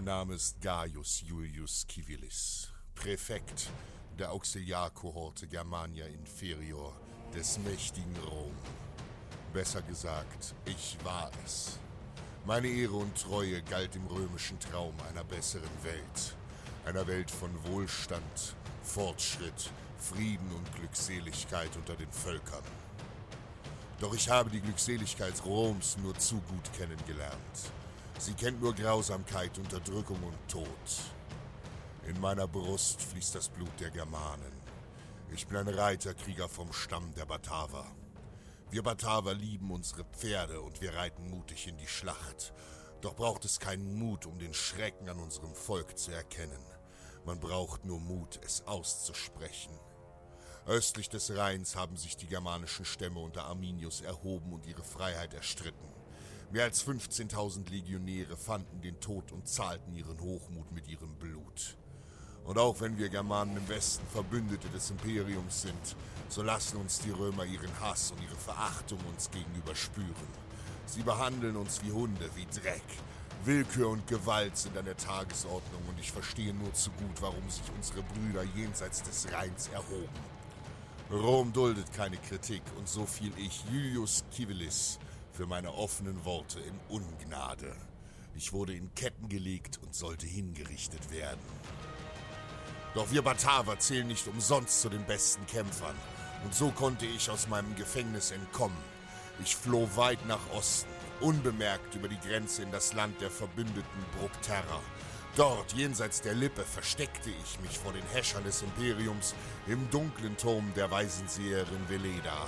Mein Name ist Gaius Julius Civilis, Präfekt der Auxiliarkohorte Germania Inferior des mächtigen Rom. Besser gesagt, ich war es. Meine Ehre und Treue galt dem römischen Traum einer besseren Welt. Einer Welt von Wohlstand, Fortschritt, Frieden und Glückseligkeit unter den Völkern. Doch ich habe die Glückseligkeit Roms nur zu gut kennengelernt. Sie kennt nur Grausamkeit, Unterdrückung und Tod. In meiner Brust fließt das Blut der Germanen. Ich bin ein Reiterkrieger vom Stamm der Bataver. Wir Bataver lieben unsere Pferde und wir reiten mutig in die Schlacht. Doch braucht es keinen Mut, um den Schrecken an unserem Volk zu erkennen. Man braucht nur Mut, es auszusprechen. Östlich des Rheins haben sich die germanischen Stämme unter Arminius erhoben und ihre Freiheit erstritten. Mehr als 15.000 Legionäre fanden den Tod und zahlten ihren Hochmut mit ihrem Blut. Und auch wenn wir Germanen im Westen Verbündete des Imperiums sind, so lassen uns die Römer ihren Hass und ihre Verachtung uns gegenüber spüren. Sie behandeln uns wie Hunde, wie Dreck. Willkür und Gewalt sind an der Tagesordnung und ich verstehe nur zu gut, warum sich unsere Brüder jenseits des Rheins erhoben. Rom duldet keine Kritik und so fiel ich, Julius Civilis, für meine offenen Worte in Ungnade. Ich wurde in Ketten gelegt und sollte hingerichtet werden. Doch wir Bataver zählen nicht umsonst zu den besten Kämpfern. Und so konnte ich aus meinem Gefängnis entkommen. Ich floh weit nach Osten, unbemerkt über die Grenze in das Land der verbündeten Bructerra. Dort, jenseits der Lippe, versteckte ich mich vor den Häschern des Imperiums im dunklen Turm der Waisenseherin Veleda.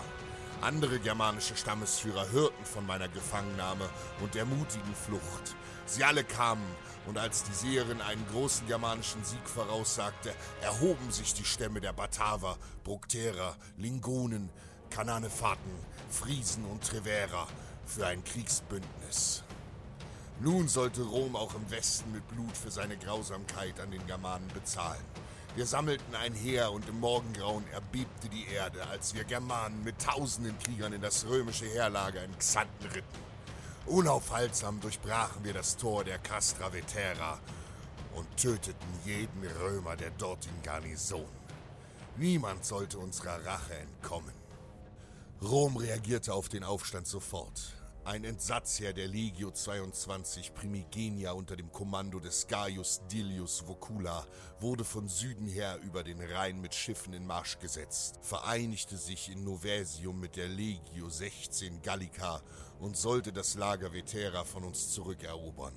Andere germanische Stammesführer hörten von meiner Gefangennahme und der mutigen Flucht. Sie alle kamen, und als die Seherin einen großen germanischen Sieg voraussagte, erhoben sich die Stämme der Bataver, Bructerer, Lingonen, Kananefaten, Friesen und Treverer für ein Kriegsbündnis. Nun sollte Rom auch im Westen mit Blut für seine Grausamkeit an den Germanen bezahlen. Wir sammelten ein Heer und im Morgengrauen erbebte die Erde, als wir Germanen mit tausenden Kriegern in das römische Heerlager in Xanten ritten. Unaufhaltsam durchbrachen wir das Tor der Castra Vetera und töteten jeden Römer der dortigen Garnison. Niemand sollte unserer Rache entkommen. Rom reagierte auf den Aufstand sofort. Ein Entsatzheer der Legio 22 Primigenia unter dem Kommando des Gaius Dilius Vocula wurde von Süden her über den Rhein mit Schiffen in Marsch gesetzt, vereinigte sich in Noversium mit der Legio 16 Gallica und sollte das Lager Vetera von uns zurückerobern.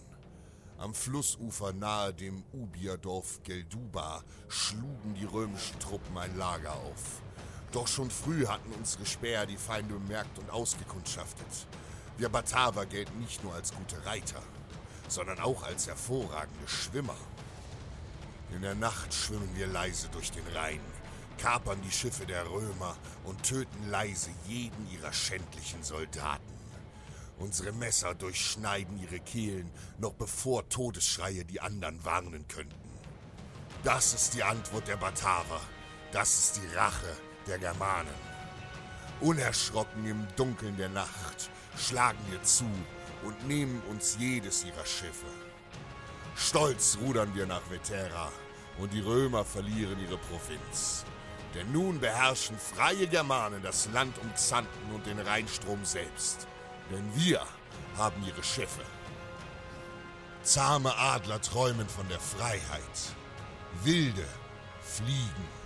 Am Flussufer nahe dem Ubierdorf Gelduba schlugen die römischen Truppen ein Lager auf. Doch schon früh hatten unsere Späher die Feinde bemerkt und ausgekundschaftet. Wir Bataver gelten nicht nur als gute Reiter, sondern auch als hervorragende Schwimmer. In der Nacht schwimmen wir leise durch den Rhein, kapern die Schiffe der Römer und töten leise jeden ihrer schändlichen Soldaten. Unsere Messer durchschneiden ihre Kehlen, noch bevor Todesschreie die anderen warnen könnten. Das ist die Antwort der Bataver. Das ist die Rache der Germanen. Unerschrocken im Dunkeln der Nacht schlagen wir zu und nehmen uns jedes ihrer Schiffe. Stolz rudern wir nach Vetera und die Römer verlieren ihre Provinz. Denn nun beherrschen freie Germanen das Land um Xanten und den Rheinstrom selbst. Denn wir haben ihre Schiffe. Zahme Adler träumen von der Freiheit. Wilde fliegen.